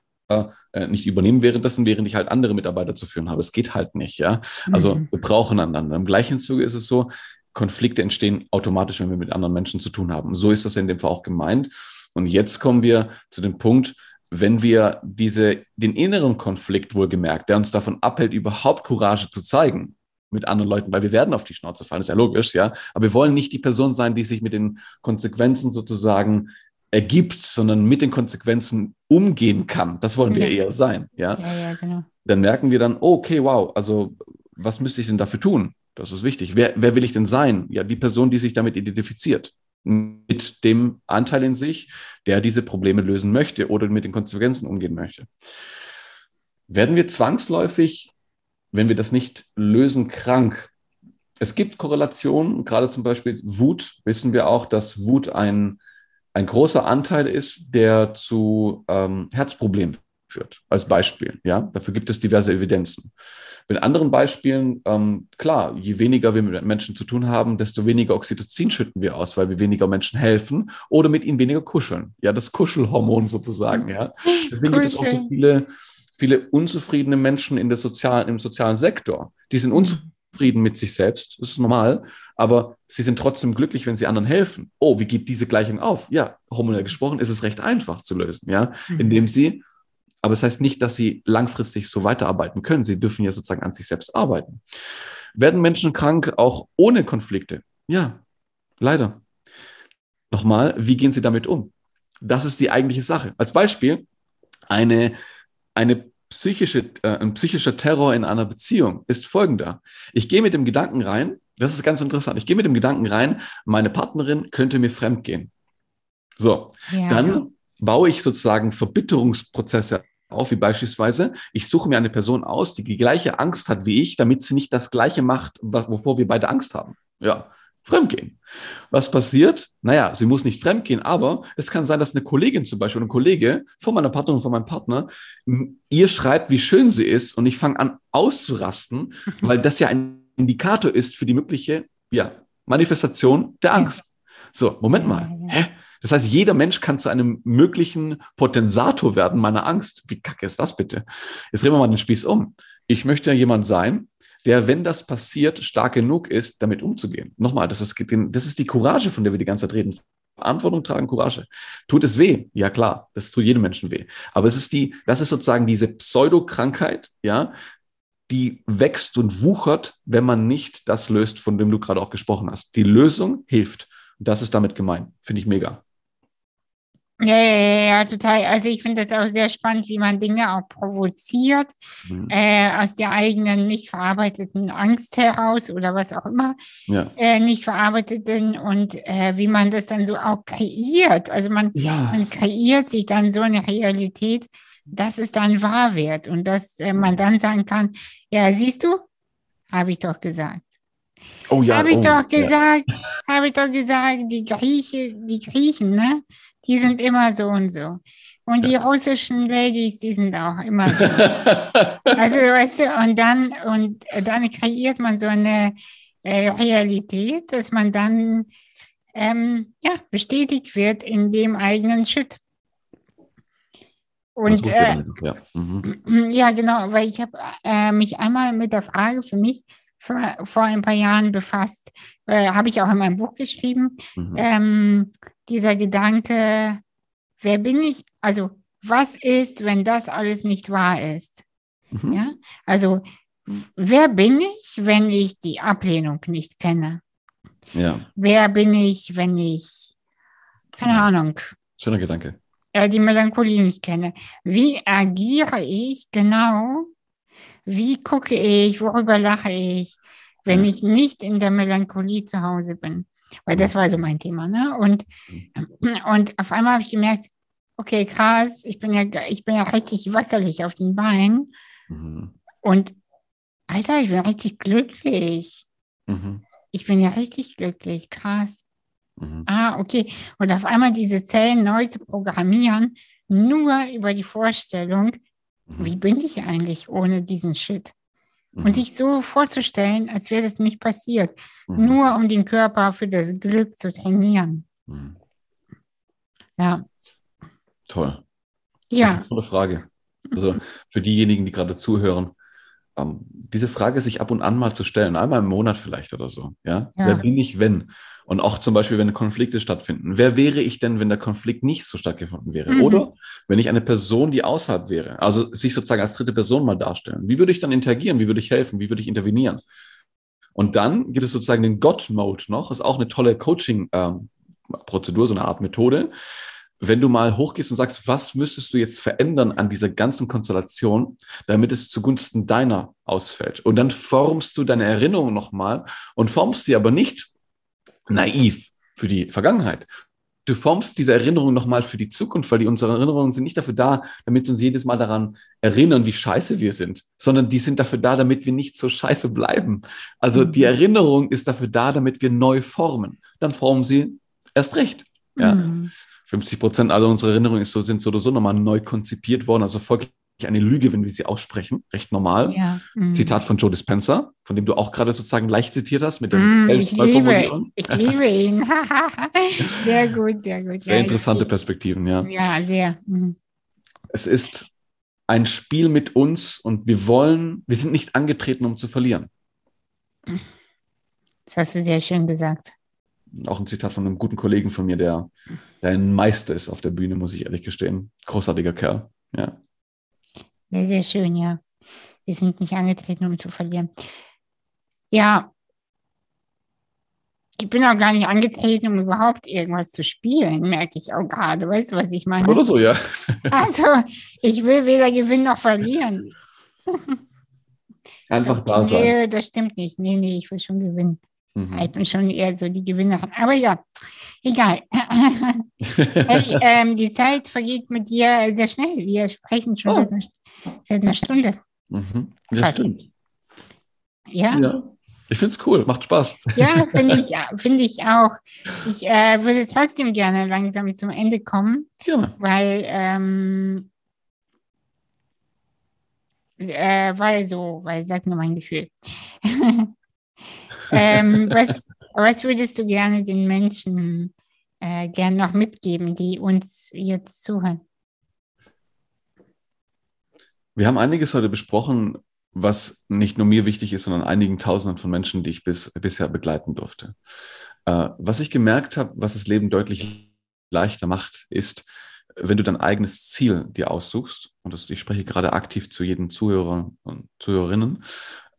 äh, nicht übernehmen währenddessen, während ich halt andere Mitarbeiter zu führen habe. Es geht halt nicht, ja. Also mhm. wir brauchen einander. Im gleichen Zuge ist es so, Konflikte entstehen automatisch, wenn wir mit anderen Menschen zu tun haben. So ist das in dem Fall auch gemeint. Und jetzt kommen wir zu dem Punkt, wenn wir diese, den inneren Konflikt wohlgemerkt, der uns davon abhält, überhaupt Courage zu zeigen mit anderen Leuten, weil wir werden auf die Schnauze fallen, ist ja logisch, ja. Aber wir wollen nicht die Person sein, die sich mit den Konsequenzen sozusagen ergibt, sondern mit den Konsequenzen umgehen kann. Das wollen wir eher sein, ja. ja, ja genau. Dann merken wir dann, okay, wow, also was müsste ich denn dafür tun? Das ist wichtig. Wer, wer will ich denn sein? Ja, die Person, die sich damit identifiziert. Mit dem Anteil in sich, der diese Probleme lösen möchte oder mit den Konsequenzen umgehen möchte. Werden wir zwangsläufig, wenn wir das nicht lösen, krank? Es gibt Korrelationen, gerade zum Beispiel Wut, wissen wir auch, dass Wut ein, ein großer Anteil ist, der zu ähm, Herzproblemen führt, als Beispiel. Ja, dafür gibt es diverse Evidenzen. Mit anderen Beispielen, ähm, klar, je weniger wir mit Menschen zu tun haben, desto weniger Oxytocin schütten wir aus, weil wir weniger Menschen helfen oder mit ihnen weniger kuscheln. Ja, das Kuschelhormon sozusagen. Ja, deswegen gibt es auch so viele, viele unzufriedene Menschen in der sozialen, im sozialen Sektor. Die sind unzufrieden mit sich selbst, das ist normal, aber sie sind trotzdem glücklich, wenn sie anderen helfen. Oh, wie geht diese Gleichung auf? Ja, hormonell gesprochen ist es recht einfach zu lösen, ja, mhm. indem sie aber es das heißt nicht, dass sie langfristig so weiterarbeiten können. Sie dürfen ja sozusagen an sich selbst arbeiten. Werden Menschen krank auch ohne Konflikte? Ja, leider. Nochmal, wie gehen sie damit um? Das ist die eigentliche Sache. Als Beispiel, eine, eine psychische, äh, ein psychischer Terror in einer Beziehung ist folgender. Ich gehe mit dem Gedanken rein, das ist ganz interessant, ich gehe mit dem Gedanken rein, meine Partnerin könnte mir fremd gehen. So, ja. dann baue ich sozusagen Verbitterungsprozesse auf, wie beispielsweise, ich suche mir eine Person aus, die die gleiche Angst hat wie ich, damit sie nicht das Gleiche macht, wovor wir beide Angst haben. Ja, Fremdgehen. Was passiert? Naja, sie muss nicht fremdgehen, aber es kann sein, dass eine Kollegin zum Beispiel, ein Kollege von meiner Partnerin, von meinem Partner, ihr schreibt, wie schön sie ist und ich fange an auszurasten, weil das ja ein Indikator ist für die mögliche ja, Manifestation der Angst. So, Moment mal. Hä? Das heißt, jeder Mensch kann zu einem möglichen Potensator werden meiner Angst. Wie kacke ist das bitte? Jetzt drehen wir mal den Spieß um. Ich möchte ja jemand sein, der, wenn das passiert, stark genug ist, damit umzugehen. Nochmal, das ist, das ist die Courage, von der wir die ganze Zeit reden. Verantwortung tragen, Courage. Tut es weh? Ja, klar, das tut jedem Menschen weh. Aber es ist die, das ist sozusagen diese Pseudokrankheit, ja, die wächst und wuchert, wenn man nicht das löst, von dem du gerade auch gesprochen hast. Die Lösung hilft. Das ist damit gemeint. Finde ich mega. Ja, ja, ja, total. Also ich finde das auch sehr spannend, wie man Dinge auch provoziert, mhm. äh, aus der eigenen nicht verarbeiteten Angst heraus oder was auch immer, ja. äh, nicht verarbeiteten und äh, wie man das dann so auch kreiert. Also man, ja. man kreiert sich dann so eine Realität, dass es dann wahr wird und dass äh, man dann sagen kann, ja, siehst du, habe ich doch gesagt. Oh ja. Habe ich oh, doch gesagt, ja. habe ich doch gesagt, die Grieche, die Griechen, ne? Die sind immer so und so. Und die russischen Ladies, die sind auch immer so. also, weißt du, und dann, und dann kreiert man so eine äh, Realität, dass man dann ähm, ja, bestätigt wird in dem eigenen Shit. Und äh, ja. Mhm. ja. genau, weil ich habe äh, mich einmal mit der Frage für mich vor, vor ein paar Jahren befasst, äh, habe ich auch in meinem Buch geschrieben. Mhm. Ähm, dieser Gedanke, wer bin ich? Also, was ist, wenn das alles nicht wahr ist? Mhm. Ja, also, wer bin ich, wenn ich die Ablehnung nicht kenne? Ja. Wer bin ich, wenn ich, keine ja. Ahnung. Schöner Gedanke. Äh, die Melancholie nicht kenne. Wie agiere ich genau? Wie gucke ich? Worüber lache ich, wenn ja. ich nicht in der Melancholie zu Hause bin? Weil das war so mein Thema, ne? Und, und auf einmal habe ich gemerkt, okay, krass, ich bin ja, ich bin ja richtig wackelig auf den Beinen. Mhm. Und Alter, ich bin richtig glücklich. Mhm. Ich bin ja richtig glücklich, krass. Mhm. Ah, okay. Und auf einmal diese Zellen neu zu programmieren, nur über die Vorstellung, mhm. wie bin ich eigentlich ohne diesen Shit? Und mhm. sich so vorzustellen, als wäre das nicht passiert, mhm. nur um den Körper für das Glück zu trainieren. Mhm. Ja. Toll. Ja. Das ist eine Frage. Also für diejenigen, die gerade zuhören, ähm, diese Frage sich ab und an mal zu stellen, einmal im Monat vielleicht oder so. Ja? ja? Wer bin ich, wenn? Und auch zum Beispiel, wenn Konflikte stattfinden. Wer wäre ich denn, wenn der Konflikt nicht so stattgefunden wäre? Mhm. Oder wenn ich eine Person, die außerhalb wäre, also sich sozusagen als dritte Person mal darstellen. Wie würde ich dann interagieren? Wie würde ich helfen? Wie würde ich intervenieren? Und dann gibt es sozusagen den God-Mode noch. Ist auch eine tolle Coaching-Prozedur, ähm, so eine Art Methode wenn du mal hochgehst und sagst, was müsstest du jetzt verändern an dieser ganzen Konstellation, damit es zugunsten deiner ausfällt? Und dann formst du deine Erinnerung nochmal und formst sie aber nicht naiv für die Vergangenheit. Du formst diese Erinnerung nochmal für die Zukunft, weil die unsere Erinnerungen sind nicht dafür da, damit sie uns jedes Mal daran erinnern, wie scheiße wir sind, sondern die sind dafür da, damit wir nicht so scheiße bleiben. Also die mhm. Erinnerung ist dafür da, damit wir neu formen. Dann formen sie erst recht. Ja. Mhm. 50 Prozent aller unserer Erinnerungen ist so, sind so oder so nochmal neu konzipiert worden. Also folglich eine Lüge, wenn wir sie aussprechen. Recht normal. Ja. Mm. Zitat von Joe Dispenza, von dem du auch gerade sozusagen leicht zitiert hast mit dem mm, ich, liebe, ich liebe ihn. sehr gut, sehr gut. Sehr interessante Perspektiven, ja. Ja, sehr. Mm. Es ist ein Spiel mit uns und wir wollen, wir sind nicht angetreten, um zu verlieren. Das hast du sehr schön gesagt auch ein Zitat von einem guten Kollegen von mir, der, der ein Meister ist auf der Bühne, muss ich ehrlich gestehen. Großartiger Kerl. Ja. Sehr, sehr schön, ja. Wir sind nicht angetreten, um zu verlieren. Ja, ich bin auch gar nicht angetreten, um überhaupt irgendwas zu spielen, merke ich auch gerade. Weißt du, was ich meine? Oder so, ja. Also, ich will weder gewinnen noch verlieren. Einfach da sein. Nee, das stimmt nicht. Nee, nee, ich will schon gewinnen. Mhm. Ich bin schon eher so die Gewinnerin. Aber ja, egal. hey, ähm, die Zeit vergeht mit dir sehr schnell. Wir sprechen schon oh. seit, einer, seit, einer, Stunde. Mhm. Das Fast. stimmt. Ja. ja. Ich finde es cool, macht Spaß. Ja, finde ich, find ich auch. Ich äh, würde trotzdem gerne langsam zum Ende kommen, ja. weil, ähm, äh, weil so, weil sagt nur mein Gefühl. ähm, was, was würdest du gerne den Menschen äh, gern noch mitgeben, die uns jetzt zuhören? Wir haben einiges heute besprochen, was nicht nur mir wichtig ist, sondern einigen Tausenden von Menschen, die ich bis, bisher begleiten durfte. Äh, was ich gemerkt habe, was das Leben deutlich leichter macht, ist, wenn du dein eigenes Ziel dir aussuchst, und das, ich spreche gerade aktiv zu jedem Zuhörer und Zuhörerinnen,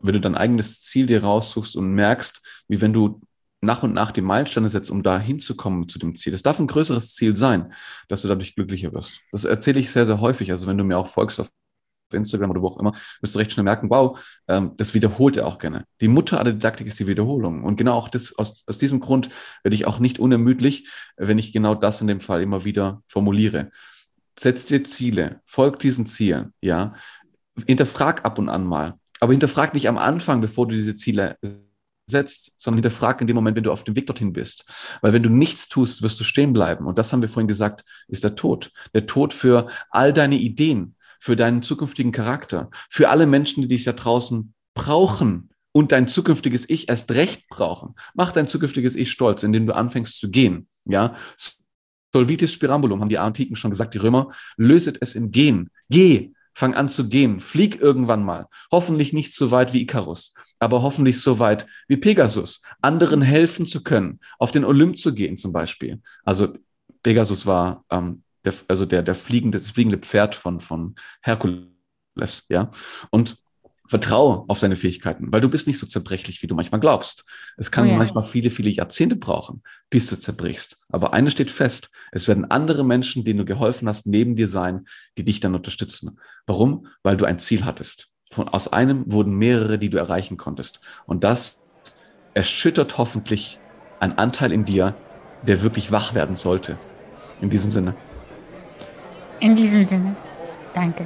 wenn du dein eigenes Ziel dir raussuchst und merkst, wie wenn du nach und nach die Meilensteine setzt, um da hinzukommen zu dem Ziel. Es darf ein größeres Ziel sein, dass du dadurch glücklicher wirst. Das erzähle ich sehr, sehr häufig. Also wenn du mir auch folgst auf Instagram oder wo auch immer, wirst du recht schnell merken, wow, ähm, das wiederholt er auch gerne. Die Mutter aller Didaktik ist die Wiederholung. Und genau auch das, aus, aus diesem Grund werde ich auch nicht unermüdlich, wenn ich genau das in dem Fall immer wieder formuliere. Setz dir Ziele, folg diesen Zielen, ja. Hinterfrag ab und an mal. Aber hinterfrag nicht am Anfang, bevor du diese Ziele setzt, sondern hinterfrag in dem Moment, wenn du auf dem Weg dorthin bist. Weil wenn du nichts tust, wirst du stehen bleiben. Und das haben wir vorhin gesagt, ist der Tod. Der Tod für all deine Ideen, für deinen zukünftigen Charakter, für alle Menschen, die dich da draußen brauchen und dein zukünftiges Ich erst recht brauchen. Mach dein zukünftiges Ich stolz, indem du anfängst zu gehen. Ja, Solvitis spirambulum, haben die Antiken schon gesagt, die Römer, löset es im Gehen. Geh, fang an zu gehen, flieg irgendwann mal. Hoffentlich nicht so weit wie Icarus, aber hoffentlich so weit wie Pegasus. Anderen helfen zu können, auf den Olymp zu gehen zum Beispiel. Also Pegasus war ähm, der, also der, der fliegende, das fliegende Pferd von, von Herkules, ja. Und vertraue auf deine Fähigkeiten, weil du bist nicht so zerbrechlich, wie du manchmal glaubst. Es kann oh ja. manchmal viele, viele Jahrzehnte brauchen, bis du zerbrichst. Aber eines steht fest, es werden andere Menschen, denen du geholfen hast, neben dir sein, die dich dann unterstützen. Warum? Weil du ein Ziel hattest. Von, aus einem wurden mehrere, die du erreichen konntest. Und das erschüttert hoffentlich einen Anteil in dir, der wirklich wach werden sollte. In diesem Sinne. In diesem Sinne. Danke.